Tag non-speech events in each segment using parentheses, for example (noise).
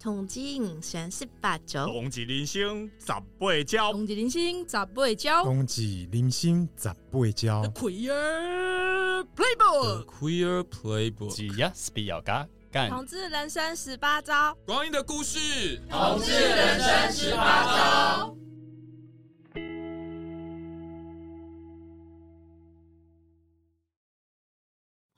统计三十八招，冬季人生十八招，统计人生十八招，统计人生十八招。The Queer Playbook，The Queer Playbook，只要是比较嘎干。同志人生十八招，光阴的故事，同志人生十八招。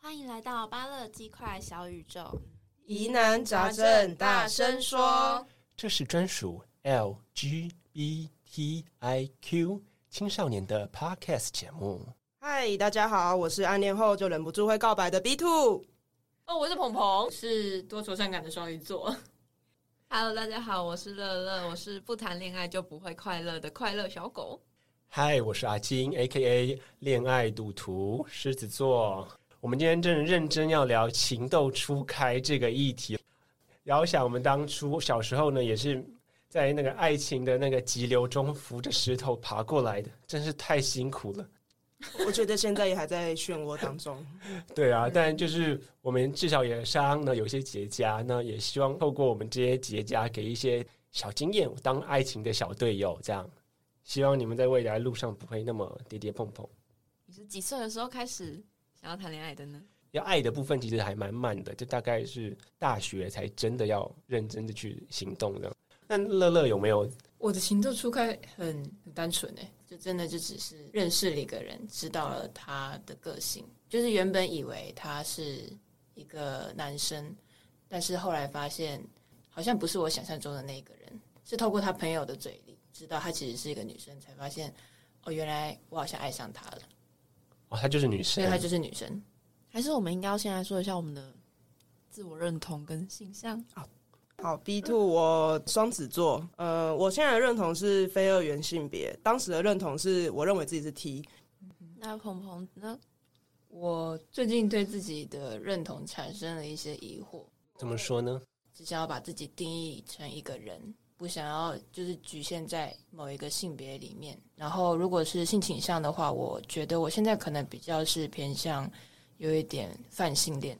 欢迎来到巴乐鸡块小宇宙。疑难杂症大声说，这是专属 LGBTIQ 青少年的 Podcast 节目。嗨，大家好，我是暗恋后就忍不住会告白的 B Two。哦，我是鹏鹏，是多愁善感的双鱼座。Hello，大家好，我是乐乐，我是不谈恋爱就不会快乐的快乐小狗。嗨，我是阿金，AKA 恋爱赌徒，狮子座。我们今天真的认真要聊情窦初开这个议题，遥想我们当初小时候呢，也是在那个爱情的那个急流中扶着石头爬过来的，真是太辛苦了。我觉得现在也还在漩涡当中。(laughs) 对啊，但就是我们至少也上呢有些结痂，那也希望透过我们这些结痂，给一些小经验，当爱情的小队友，这样希望你们在未来路上不会那么跌跌碰碰。你是几岁的时候开始？想要谈恋爱的呢？要爱的部分其实还蛮慢的，就大概是大学才真的要认真的去行动的。那乐乐有没有？我的情窦初开很很单纯哎，就真的就只是认识了一个人，知道了他的个性，就是原本以为他是一个男生，但是后来发现好像不是我想象中的那个人，是透过他朋友的嘴里知道他其实是一个女生，才发现哦，原来我好像爱上他了。哦，她就是女生，对，她就是女生。还是我们应该要先来说一下我们的自我认同跟形象。好，好，B two，我双子座。呃，我现在的认同是非二元性别，当时的认同是我认为自己是 T。那鹏鹏呢？我最近对自己的认同产生了一些疑惑。怎么说呢？只想要把自己定义成一个人。不想要就是局限在某一个性别里面，然后如果是性倾向的话，我觉得我现在可能比较是偏向有一点泛性恋。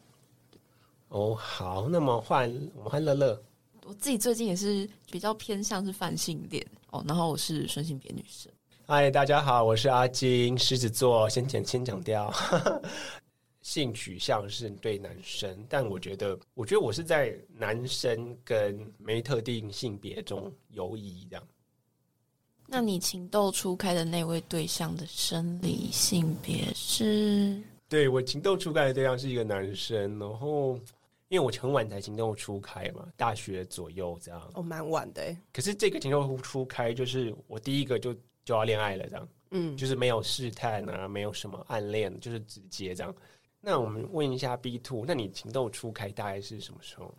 哦，好，那么换我们换乐乐。我自己最近也是比较偏向是泛性恋哦，然后我是顺性别女生。嗨，大家好，我是阿金，狮子座，先讲先讲掉。性取向是对男生，但我觉得，我觉得我是在男生跟没特定性别中游移这样。那你情窦初开的那位对象的生理性别是？对，我情窦初开的对象是一个男生，然后因为我很晚才情窦初开嘛，大学左右这样。哦，蛮晚的。可是这个情窦初开就是我第一个就就要恋爱了这样，嗯，就是没有试探啊，没有什么暗恋，就是直接这样。那我们问一下 B two，那你情窦初开大概是什么时候？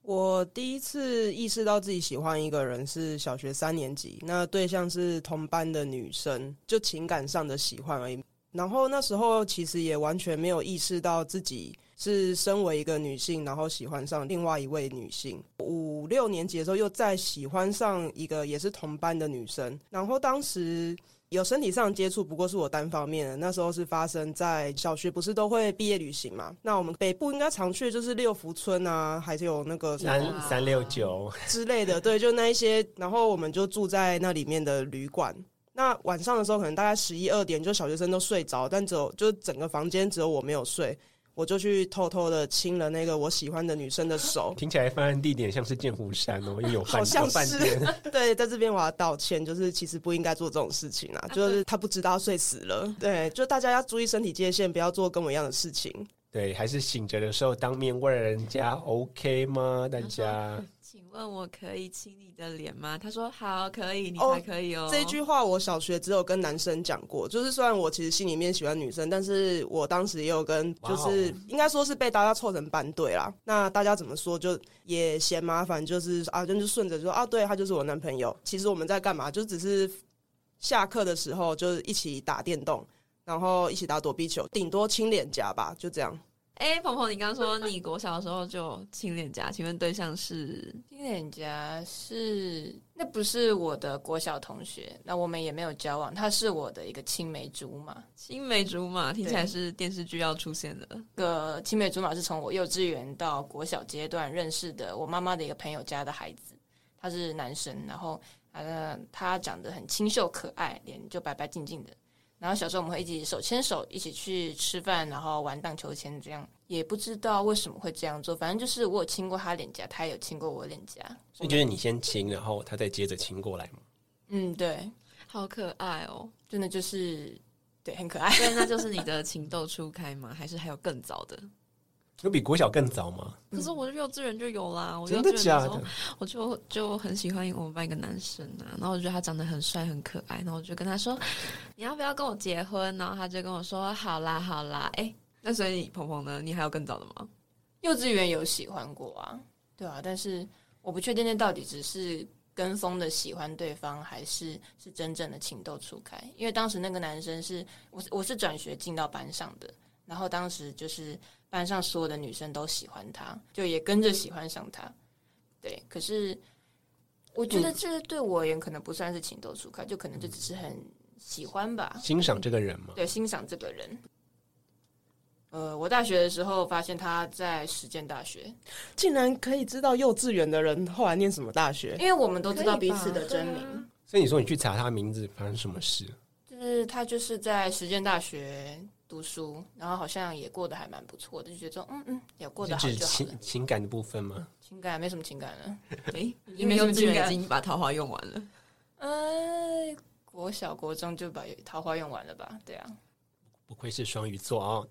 我第一次意识到自己喜欢一个人是小学三年级，那对象是同班的女生，就情感上的喜欢而已。然后那时候其实也完全没有意识到自己是身为一个女性，然后喜欢上另外一位女性。五六年级的时候又再喜欢上一个也是同班的女生，然后当时。有身体上接触，不过是我单方面的。那时候是发生在小学，不是都会毕业旅行嘛？那我们北部应该常去的就是六福村啊，还是有那个三三六九之类的。对，就那一些。然后我们就住在那里面的旅馆。那晚上的时候，可能大概十一二点，就小学生都睡着，但只有就整个房间只有我没有睡。我就去偷偷的亲了那个我喜欢的女生的手，(laughs) 听起来犯案地点像是剑湖山哦，因为有饭好像是。(laughs) 对，在这边我要道歉，就是其实不应该做这种事情啊，(laughs) 就是他不知道睡死了。对，就大家要注意身体界限，不要做跟我一样的事情。对，还是醒着的时候当面问人家 OK 吗？大家。请问我可以亲你的脸吗？他说好，可以，你才可以哦。Oh, 这句话我小学只有跟男生讲过，就是虽然我其实心里面喜欢女生，但是我当时也有跟，就是应该说是被大家凑成班对啦。那大家怎么说就也嫌麻烦，就是啊，就是顺着说啊，对，他就是我男朋友。其实我们在干嘛？就只是下课的时候就是一起打电动，然后一起打躲避球，顶多亲脸颊吧，就这样。哎，鹏鹏，你刚刚说你国小的时候就亲脸颊，请问对象是？亲脸颊是那不是我的国小同学，那我们也没有交往，他是我的一个青梅竹马。青梅竹马听起来是电视剧要出现的。个青梅竹马是从我幼稚园到国小阶段认识的，我妈妈的一个朋友家的孩子，他是男生，然后呃，他长得很清秀可爱，脸就白白净净的。然后小时候我们会一起手牵手一起去吃饭，然后玩荡秋千，这样也不知道为什么会这样做。反正就是我有亲过他脸颊，他也有亲过我脸颊。所以就是你先亲，然后他再接着亲过来吗？嗯，对，好可爱哦，真的就是对，很可爱。对，那就是你的情窦初开吗？还是还有更早的？有比国小更早吗？可是我幼稚园就有啦。我真的假的？我就就很喜欢我们班一个男生啊，然后我觉得他长得很帅很可爱，然后我就跟他说：“你要不要跟我结婚？”然后他就跟我说：“好啦好啦。”哎，那所以鹏鹏呢？你还有更早的吗？幼稚园有喜欢过啊，对啊，但是我不确定那到底只是跟风的喜欢对方，还是是真正的情窦初开。因为当时那个男生是我我是转学进到班上的，然后当时就是。班上所有的女生都喜欢他，就也跟着喜欢上他。对，可是我觉得这对我而言可能不算是情窦初开，就可能就只是很喜欢吧，欣赏这个人嘛。对，欣赏这个人。呃，我大学的时候发现他在实践大学，竟然可以知道幼稚园的人后来念什么大学，因为我们都知道彼此的真名。啊、所以你说你去查他名字，发生什么事？就是他就是在实践大学。读书，然后好像也过得还蛮不错的，就觉得说，嗯嗯，也过得好就好。情情感的部分吗？情感没什么情感了，(laughs) 哎，(laughs) 因为幼稚园已经把桃花用完了。呃，国小国中就把桃花用完了吧？对啊，不愧是双鱼座啊、哦，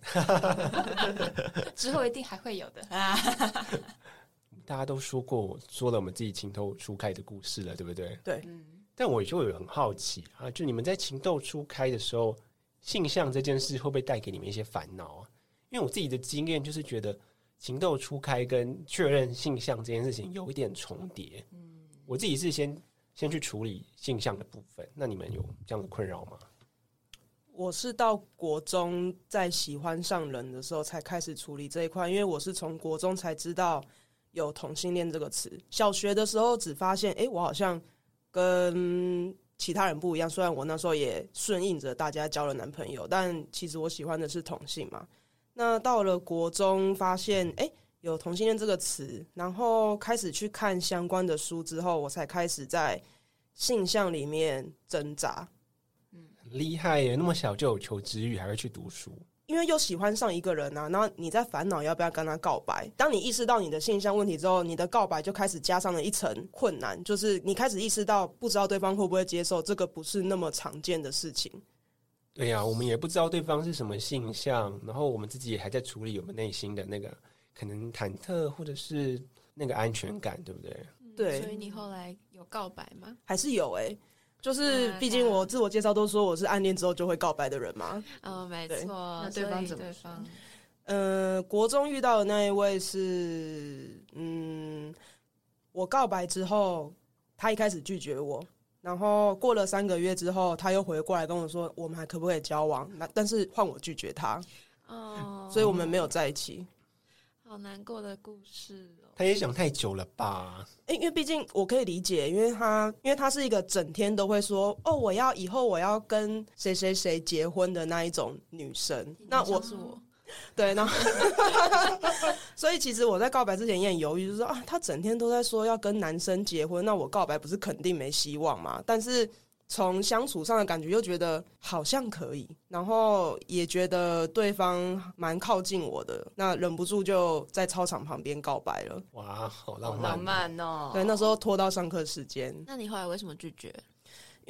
(laughs) 之后一定还会有的啊。大家都说过，说了我们自己情窦初开的故事了，对不对？对，嗯。但我就有很好奇啊，就你们在情窦初开的时候。性向这件事会不会带给你们一些烦恼啊？因为我自己的经验就是觉得情窦初开跟确认性向这件事情有一点重叠。嗯，我自己是先先去处理性向的部分。那你们有这样的困扰吗？我是到国中在喜欢上人的时候才开始处理这一块，因为我是从国中才知道有同性恋这个词。小学的时候只发现，哎，我好像跟其他人不一样，虽然我那时候也顺应着大家交了男朋友，但其实我喜欢的是同性嘛。那到了国中，发现哎、有同性恋这个词，然后开始去看相关的书之后，我才开始在性向里面挣扎。嗯，厉害耶，那么小就有求知欲，还会去读书。因为又喜欢上一个人啊，然后你在烦恼要不要跟他告白。当你意识到你的性向问题之后，你的告白就开始加上了一层困难，就是你开始意识到不知道对方会不会接受，这个不是那么常见的事情。对呀、啊，我们也不知道对方是什么性向，然后我们自己也还在处理我们内心的那个可能忐忑或者是那个安全感，对不对？对。所以你后来有告白吗？还是有哎、欸。就是，毕竟我自我介绍都说我是暗恋之后就会告白的人嘛。哦，没错。那对方怎么对方？呃，国中遇到的那一位是，嗯，我告白之后，他一开始拒绝我，然后过了三个月之后，他又回过来跟我说，我们还可不可以交往？那但是换我拒绝他。哦。所以我们没有在一起。好难过的故事哦。他也想太久了吧？欸，因为毕竟我可以理解，因为他因为他是一个整天都会说哦，我要以后我要跟谁谁谁结婚的那一种女生。那我是我，(laughs) 对，那 (laughs) 所以其实我在告白之前也很犹豫，就是说啊，他整天都在说要跟男生结婚，那我告白不是肯定没希望嘛？但是。从相处上的感觉又觉得好像可以，然后也觉得对方蛮靠近我的，那忍不住就在操场旁边告白了。哇，好浪漫，浪漫哦！对，那时候拖到上课时间。那你后来为什么拒绝？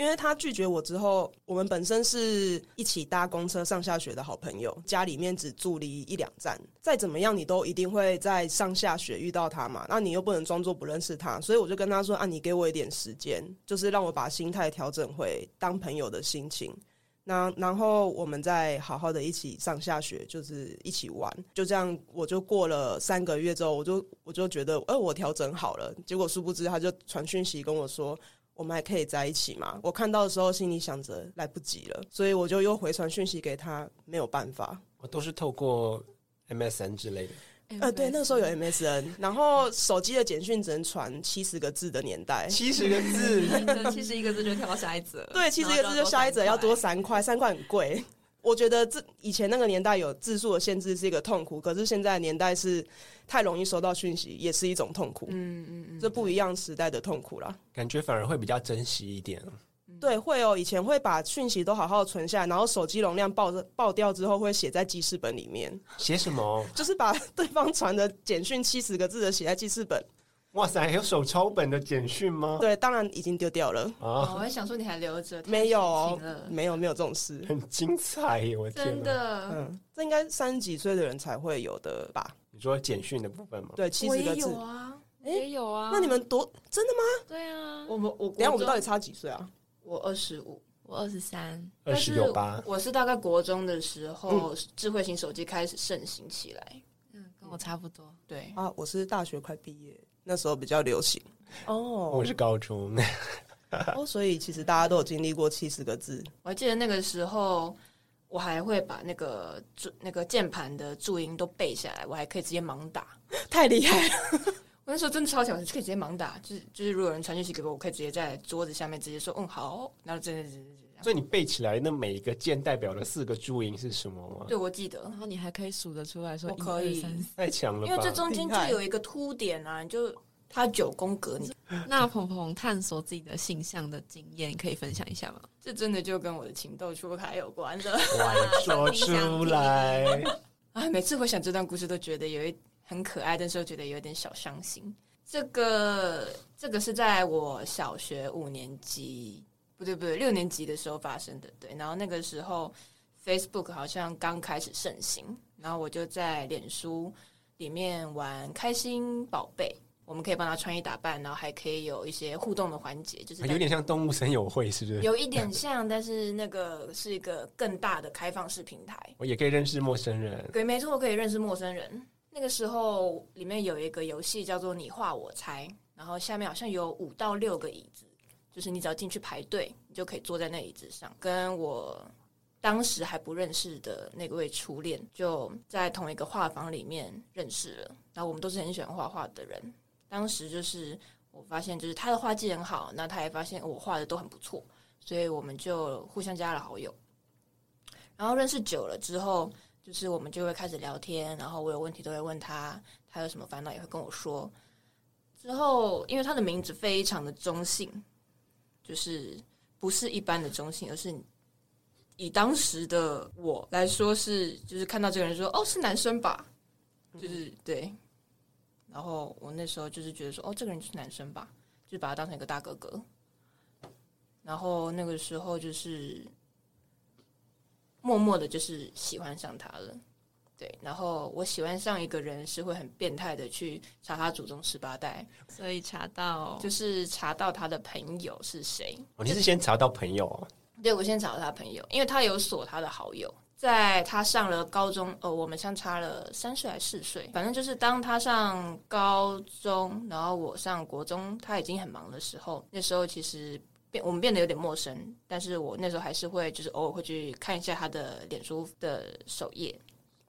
因为他拒绝我之后，我们本身是一起搭公车上下学的好朋友，家里面只住离一两站，再怎么样你都一定会在上下学遇到他嘛，那你又不能装作不认识他，所以我就跟他说啊，你给我一点时间，就是让我把心态调整回当朋友的心情，那然后我们再好好的一起上下学，就是一起玩，就这样，我就过了三个月之后，我就我就觉得，哎，我调整好了，结果殊不知他就传讯息跟我说。我们还可以在一起吗？我看到的时候，心里想着来不及了，所以我就又回传讯息给他，没有办法。我都是透过 MSN 之类的。呃，对，那时候有 MSN，然后手机的简讯只能传七十个字的年代，七十个字，(laughs) 七十一个字就跳到下一则。对，七十一个字就下一则要多三块，三块很贵。我觉得这以前那个年代有字数的限制是一个痛苦，可是现在的年代是太容易收到讯息，也是一种痛苦。嗯嗯嗯，这不一样时代的痛苦啦。感觉反而会比较珍惜一点。对，会哦。以前会把讯息都好好存下来，然后手机容量爆爆掉之后，会写在记事本里面。写什么？就是把对方传的简讯七十个字的写在记事本。哇塞，还有手抄本的简讯吗？对，当然已经丢掉了。哦，我还想说你还留着。没有，没有，没有这种事。很精彩，我天。真的，嗯，这应该三十几岁的人才会有的吧？你说简讯的部分吗？对，七十个字。有啊，也有啊。那你们多真的吗？对啊，我们我等下我们到底差几岁啊？我二十五。我二十三，二十有八？我是大概国中的时候，智慧型手机开始盛行起来。嗯，跟我差不多。对啊，我是大学快毕业那时候比较流行。哦，我是高中。(laughs) 哦，所以其实大家都有经历过七十个字。我还记得那个时候，我还会把那个注那个键盘的注音都背下来，我还可以直接盲打，(laughs) 太厉害了。(laughs) 我那时候真的超强，我可以直接盲打，就是就是，如果有人传讯息给我，我可以直接在桌子下面直接说嗯好，然后真的真的。所以你背起来那每一个键代表的四个注音是什么吗？对，我记得。然后你还可以数得出来说，我可以，太强了。因为这中间就有一个凸点啊，就它九宫格。你 (laughs) 那鹏鹏探索自己的性向的经验，可以分享一下吗？(laughs) 这真的就跟我的情窦初开有关的。我说出来 (laughs) 啊！每次回想这段故事，都觉得有一很可爱，但是又觉得有点小伤心。这个这个是在我小学五年级。不对不对，六年级的时候发生的。对，然后那个时候 Facebook 好像刚开始盛行，然后我就在脸书里面玩开心宝贝，我们可以帮他穿衣打扮，然后还可以有一些互动的环节，就是有点像动物森友会，是不是？有一点 (laughs) 像，但是那个是一个更大的开放式平台，我也可以认识陌生人。对，没错，我可以认识陌生人。那个时候里面有一个游戏叫做你画我猜，然后下面好像有五到六个椅子。就是你只要进去排队，你就可以坐在那椅子上，跟我当时还不认识的那位初恋就在同一个画房里面认识了。然后我们都是很喜欢画画的人。当时就是我发现，就是他的画技很好，那他也发现我画的都很不错，所以我们就互相加了好友。然后认识久了之后，就是我们就会开始聊天，然后我有问题都会问他，他有什么烦恼也会跟我说。之后，因为他的名字非常的中性。就是不是一般的中性，而是以当时的我来说是，就是看到这个人说哦是男生吧，就是对，然后我那时候就是觉得说哦这个人就是男生吧，就把他当成一个大哥哥，然后那个时候就是默默的就是喜欢上他了。对，然后我喜欢上一个人是会很变态的去查他祖宗十八代，所以查到就是查到他的朋友是谁。哦，你是先查到朋友哦？对，我先查到他朋友，因为他有锁他的好友，在他上了高中，呃，我们相差了三岁还是四岁，反正就是当他上高中，然后我上国中，他已经很忙的时候，那时候其实变我们变得有点陌生，但是我那时候还是会就是偶尔会去看一下他的脸书的首页。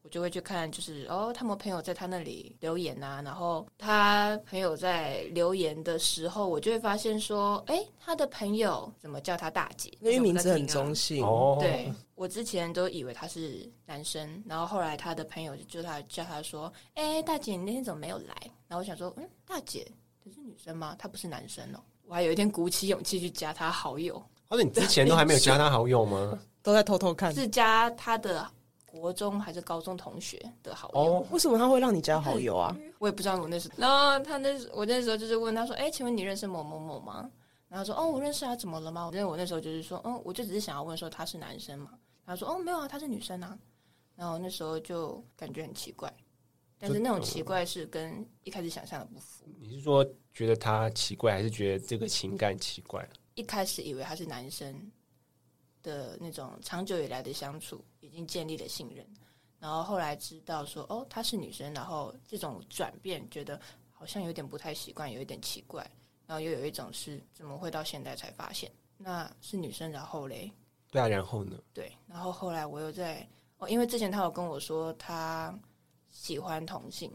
我就会去看，就是哦，他们朋友在他那里留言啊，然后他朋友在留言的时候，我就会发现说，哎，他的朋友怎么叫他大姐？因为名字很中性。哦，对，我之前都以为他是男生，然后后来他的朋友就叫他叫他说，哎，大姐，你那天怎么没有来？然后我想说，嗯，大姐，她是女生吗？她不是男生哦。我还有一天鼓起勇气去加他好友。或者你之前都还没有加他好友吗？(laughs) 都在偷偷看，是加他的。国中还是高中同学的好友。哦，为什么他会让你加好友啊？(laughs) 我也不知道。我那时候，然后他那我那时候就是问他说：“哎，请问你认识某某某吗？”然后说：“哦，我认识啊，怎么了吗？”因为我那时候就是说：“嗯，我就只是想要问说他是男生嘛。”他说：“哦，没有啊，他是女生啊。”然后那时候就感觉很奇怪，但是那种奇怪是跟一开始想象的不符。你是说觉得他奇怪，还是觉得这个情感奇怪？一开始以为他是男生。的那种长久以来的相处已经建立了信任，然后后来知道说哦，她是女生，然后这种转变觉得好像有点不太习惯，有一点奇怪，然后又有一种是怎么会到现在才发现那是女生，然后嘞？对啊，然后呢？对，然后后来我又在哦，因为之前他有跟我说他喜欢同性，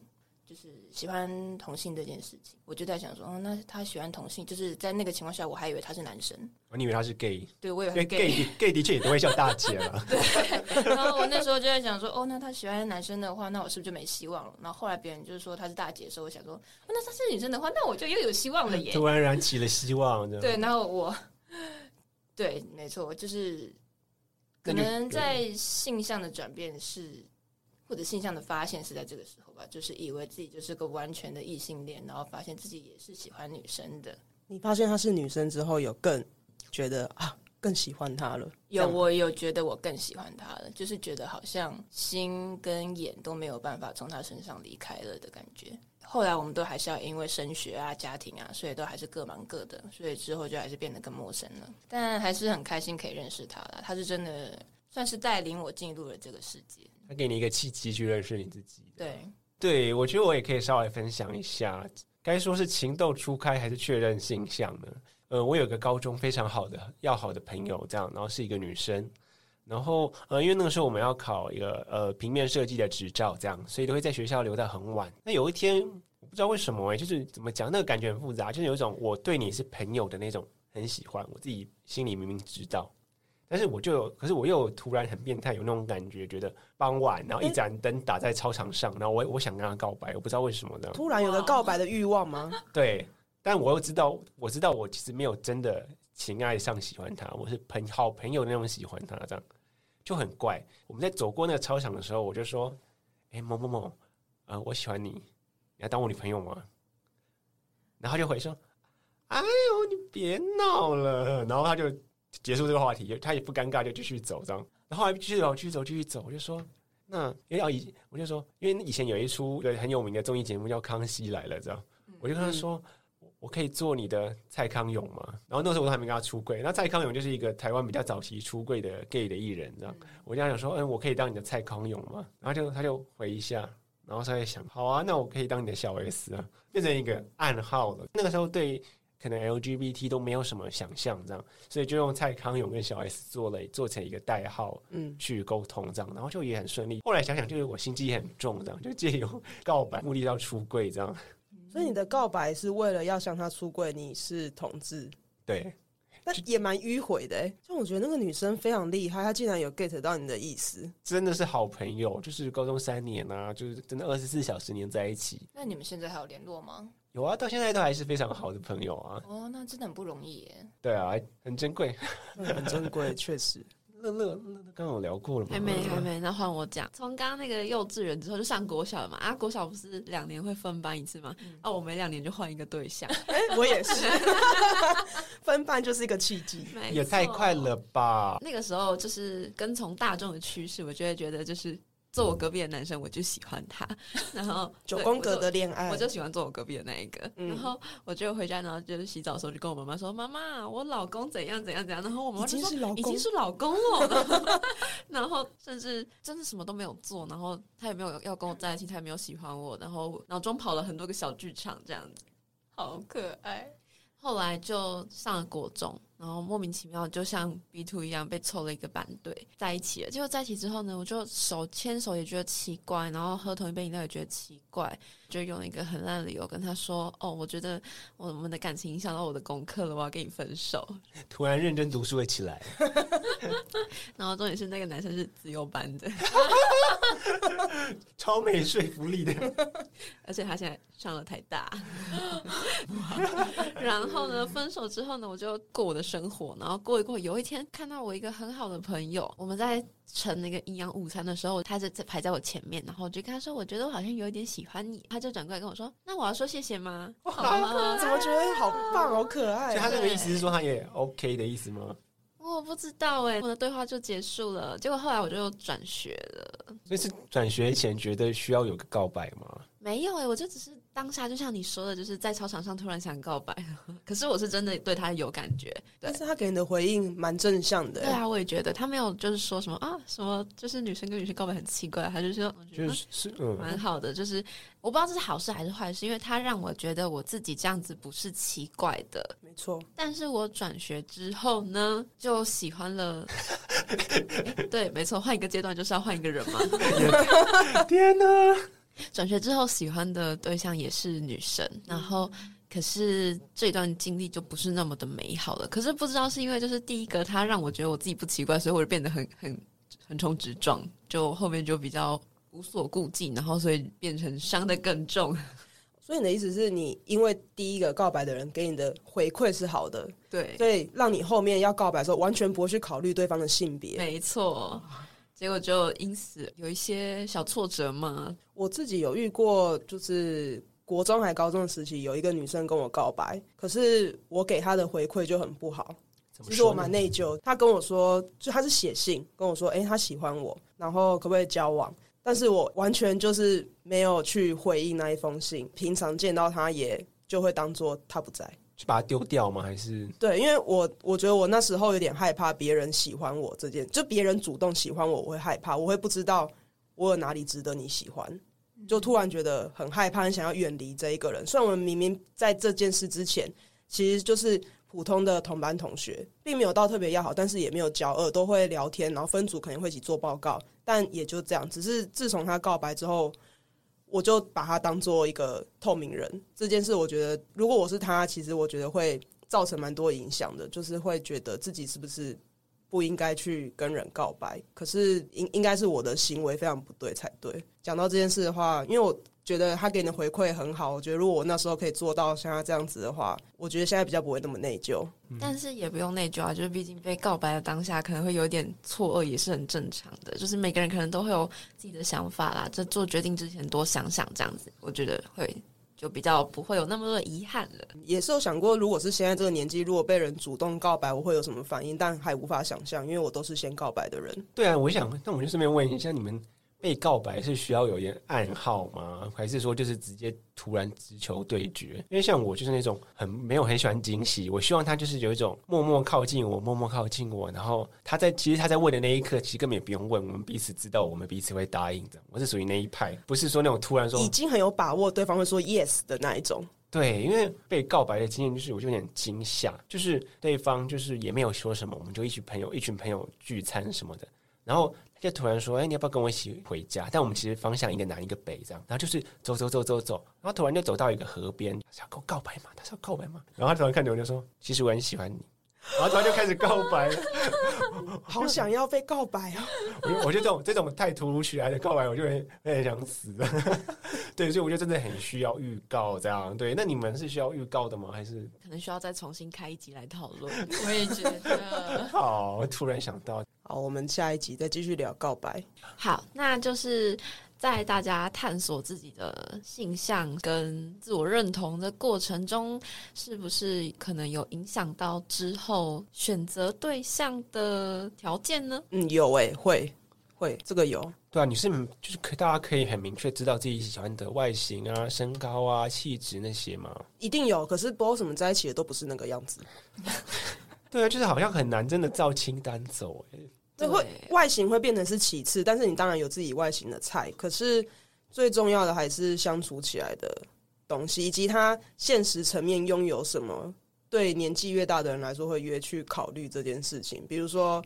就是喜欢同性这件事情，我就在想说，哦，那他喜欢同性，就是在那个情况下，我还以为他是男生，哦，你以为他是 gay？对，我以为 gay gay, gay 的确也都会叫大姐了。(laughs) 对，然后我那时候就在想说，哦，那他喜欢男生的话，那我是不是就没希望了？然后后来别人就是说他是大姐的时候，我想说，哦，那他是女生的话，那我就又有希望了耶！突然燃起了希望。对，然后我，对，没错，就是可能在性向的转变是。或者性向的发现是在这个时候吧，就是以为自己就是个完全的异性恋，然后发现自己也是喜欢女生的。你发现她是女生之后，有更觉得啊，更喜欢她了？有，我有觉得我更喜欢她了，就是觉得好像心跟眼都没有办法从她身上离开了的感觉。后来我们都还是要因为升学啊、家庭啊，所以都还是各忙各的，所以之后就还是变得更陌生了。但还是很开心可以认识她了，她是真的算是带领我进入了这个世界。他给你一个契机去认识你自己。对，对我觉得我也可以稍微分享一下，该说是情窦初开还是确认性向呢？呃，我有个高中非常好的要好的朋友，这样，然后是一个女生，然后呃，因为那个时候我们要考一个呃平面设计的执照，这样，所以都会在学校留到很晚。那有一天，我不知道为什么哎，就是怎么讲，那个感觉很复杂，就是有一种我对你是朋友的那种很喜欢，我自己心里明明知道。但是我就有，可是我又突然很变态，有那种感觉，觉得傍晚，然后一盏灯打在操场上，然后我我想跟他告白，我不知道为什么呢？突然有个告白的欲望吗？对，但我又知道，我知道我其实没有真的情爱上喜欢他，我是朋好朋友那种喜欢他，这样就很怪。我们在走过那个操场的时候，我就说：“哎、欸，某某某，呃，我喜欢你，你要当我女朋友吗？”然后就回说：“哎呦，你别闹了。”然后他就。结束这个话题，他也不尴尬，就继续走，这样。然后还继续走，继续走，继续走。我就说，那因为要以，我就说，因为以前有一出对很有名的综艺节目叫《康熙来了》，这样。我就跟他说，我可以做你的蔡康永吗？然后那时候我都还没跟他出柜。那蔡康永就是一个台湾比较早期出柜的 gay 的艺人，这样。我就想说，嗯，我可以当你的蔡康永吗？然后就他就回一下，然后他在想，好啊，那我可以当你的小 S 啊，变成一个暗号了。那个时候对。可能 LGBT 都没有什么想象，这样，所以就用蔡康永跟小 S 做了做成一个代号，嗯，去沟通这样，然后就也很顺利。后来想想，就是我心机很重，这样就借由告白目的要出柜，这样。所以你的告白是为了要向他出柜，你是同志，对，那也蛮迂回的哎。就我觉得那个女生非常厉害，她竟然有 get 到你的意思，真的是好朋友，就是高中三年啊，就是真的二十四小时黏在一起。那你们现在还有联络吗？有啊，到现在都还是非常好的朋友啊。哦，那真的很不容易耶。对啊，很珍贵，很珍贵，(laughs) 确实。乐乐，乐乐，刚刚有聊过了吗？还没，还没。那换我讲，从刚刚那个幼稚园之后就上国小了嘛。啊，国小不是两年会分班一次吗？嗯、啊，我每两年就换一个对象。(laughs) 我也是。(laughs) 分班就是一个契机，也太快了吧？那个时候就是跟从大众的趋势，我就会觉得就是。坐我隔壁的男生，我就喜欢他。(laughs) 然后九宫格的恋爱，我就喜欢坐我隔壁的那一个。嗯、然后我就回家，然后就是洗澡的时候，就跟我妈妈说：“妈妈，我老公怎样怎样怎样。”然后我妈妈就说：“已经是老公了。(laughs) ” (laughs) 然后甚至真的什么都没有做，然后他也没有要跟我在一起，他也没有喜欢我。然后脑中跑了很多个小剧场，这样子，好可爱。后来就上了国中。然后莫名其妙，就像 B two 一样被凑了一个班队在一起了。结果在一起之后呢，我就手牵手也觉得奇怪，然后喝同一杯饮料也觉得奇怪，就用了一个很烂的理由跟他说：“哦，我觉得我们的感情影响到我的功课了，我要跟你分手。(laughs) ”突然认真读书了起来。(laughs) 然后重点是那个男生是自由班的，(laughs) 超没说服力的，(laughs) 而且他现在上了台大。然后呢，分手之后呢，我就过我的。生活，然后过一过，有一天看到我一个很好的朋友，我们在盛那个营养午餐的时候，他就在排在我前面，然后我就跟他说：“我觉得我好像有一点喜欢你。”他就转过来跟我说：“那我要说谢谢吗？”好吗？怎么觉得好棒，好可爱？所以他那个意思是说他也 OK 的意思吗？我不知道哎，我的对话就结束了。结果后来我就转学了。所以是转学前觉得需要有个告白吗？没有哎，我就只是。当下就像你说的，就是在操场上突然想告白，(laughs) 可是我是真的对他有感觉。但是他给你的回应蛮正向的。对啊，我也觉得他没有就是说什么啊什么，就是女生跟女生告白很奇怪，他就说就是是嗯蛮好的，就是我不知道这是好事还是坏事，因为他让我觉得我自己这样子不是奇怪的，没错。但是我转学之后呢，就喜欢了。(laughs) 对，没错，换一个阶段就是要换一个人嘛。(laughs) 天哪！转学之后喜欢的对象也是女生，然后可是这段经历就不是那么的美好了。可是不知道是因为就是第一个他让我觉得我自己不奇怪，所以我就变得很很横冲直撞，就后面就比较无所顾忌，然后所以变成伤的更重。(laughs) 所以你的意思是你因为第一个告白的人给你的回馈是好的，对，所以让你后面要告白的时候完全不会去考虑对方的性别。没错，结果就因此有一些小挫折嘛。我自己有遇过，就是国中还高中的时期，有一个女生跟我告白，可是我给她的回馈就很不好。其实我蛮内疚。她跟我说，就她是写信跟我说，哎，她喜欢我，然后可不可以交往？但是我完全就是没有去回应那一封信，平常见到她也就会当做她不在，就把它丢掉吗？还是对，因为我我觉得我那时候有点害怕别人喜欢我这件，就别人主动喜欢我，我会害怕，我会不知道我有哪里值得你喜欢，就突然觉得很害怕，很想要远离这一个人。虽然我们明明在这件事之前，其实就是。普通的同班同学，并没有到特别要好，但是也没有交恶，都会聊天，然后分组可能会一起做报告，但也就这样。只是自从他告白之后，我就把他当做一个透明人。这件事，我觉得如果我是他，其实我觉得会造成蛮多影响的，就是会觉得自己是不是不应该去跟人告白。可是应应该是我的行为非常不对才对。讲到这件事的话，因为我。觉得他给你的回馈很好，我觉得如果我那时候可以做到像他这样子的话，我觉得现在比较不会那么内疚。但是也不用内疚啊，就是毕竟被告白的当下可能会有点错愕，也是很正常的。就是每个人可能都会有自己的想法啦，在做决定之前多想想这样子，我觉得会就比较不会有那么多的遗憾了。也是有想过，如果是现在这个年纪，如果被人主动告白，我会有什么反应？但还无法想象，因为我都是先告白的人。对啊，我想，那我就顺便问一下你们。被告白是需要有点暗号吗？还是说就是直接突然直球对决？因为像我就是那种很没有很喜欢惊喜，我希望他就是有一种默默靠近我，默默靠近我，然后他在其实他在问的那一刻，其实根本也不用问，我们彼此知道，我们彼此会答应的。我是属于那一派，不是说那种突然说已经很有把握对方会说 yes 的那一种。对，因为被告白的经验就是我就有点惊吓，就是对方就是也没有说什么，我们就一群朋友一群朋友聚餐什么的，然后。就突然说：“哎、欸，你要不要跟我一起回家？”但我们其实方向一个南一个北，这样。然后就是走走走走走，然后突然就走到一个河边，想跟我告白嘛？他是要告白嘛？然后他突然看着我就说：“其实我很喜欢你。”然后突然就开始告白了，(laughs) 好想要被告白啊！我我觉得这种这种太突如其来的告白，我就很很想死了。(laughs) 对，所以我觉得真的很需要预告，这样。对，那你们是需要预告的吗？还是可能需要再重新开一集来讨论？我也觉得。(laughs) 好，突然想到，好，我们下一集再继续聊告白。好，那就是。在大家探索自己的性向跟自我认同的过程中，是不是可能有影响到之后选择对象的条件呢？嗯，有诶、欸，会会，这个有。对啊，你是就是可大家可以很明确知道自己喜欢的外形啊、身高啊、气质那些吗？一定有，可是不知道什么在一起的都不是那个样子。(laughs) 对啊，就是好像很难真的照清单走诶、欸。这会外形会变成是其次，但是你当然有自己外形的菜。可是最重要的还是相处起来的东西，以及他现实层面拥有什么。对年纪越大的人来说，会越去考虑这件事情。比如说，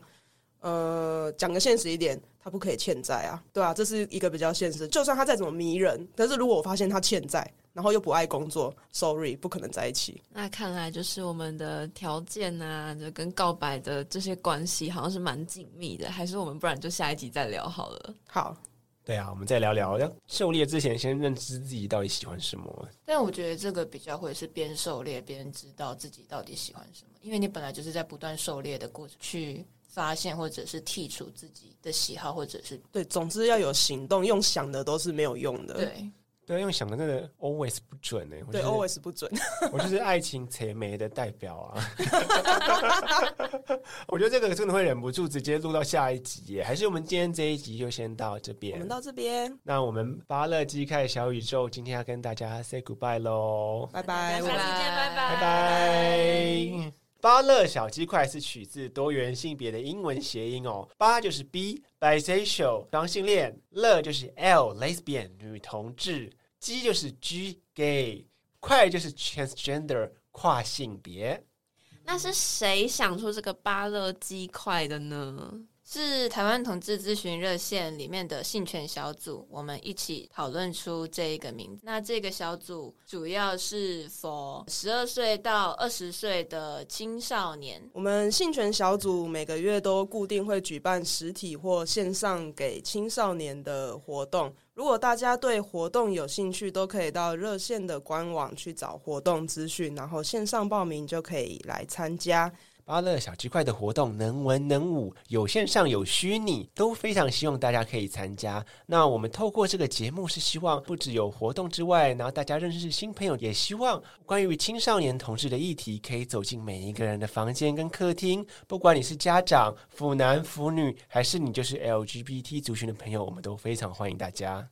呃，讲个现实一点，他不可以欠债啊，对啊，这是一个比较现实。就算他再怎么迷人，但是如果我发现他欠债。然后又不爱工作，sorry，不可能在一起。那看来就是我们的条件啊，就跟告白的这些关系好像是蛮紧密的。还是我们不然就下一集再聊好了。好，对啊，我们再聊聊。要狩猎之前，先认知自己到底喜欢什么。但我觉得这个比较会是边狩猎边知道自己到底喜欢什么，因为你本来就是在不断狩猎的过程去发现或者是剔除自己的喜好，或者是对，总之要有行动，用想的都是没有用的。对。对，用想的那个 always 不准呢、欸。对，always 不准。(laughs) 我就是爱情邪魅的代表啊！(laughs) 我觉得这个真的会忍不住直接录到下一集耶。还是我们今天这一集就先到这边。我们到这边。那我们巴乐鸡块小宇宙今天要跟大家 say goodbye 喽，拜拜，下次见，拜拜，拜拜。巴勒小鸡块是取自多元性别的英文谐音哦，巴就是 B，bisexual 双性恋，乐就是 L，lesbian 女同志，鸡就是 G，gay，快就是 transgender 跨性别。那是谁想出这个巴勒鸡块的呢？是台湾同志咨询热线里面的性权小组，我们一起讨论出这一个名字。那这个小组主要是 for 十二岁到二十岁的青少年。我们性权小组每个月都固定会举办实体或线上给青少年的活动。如果大家对活动有兴趣，都可以到热线的官网去找活动资讯，然后线上报名就可以来参加。芭乐小鸡块的活动能文能武，有线上有虚拟，都非常希望大家可以参加。那我们透过这个节目，是希望不只有活动之外，然后大家认识新朋友，也希望关于青少年同志的议题，可以走进每一个人的房间跟客厅。不管你是家长、腐男、腐女，还是你就是 LGBT 族群的朋友，我们都非常欢迎大家。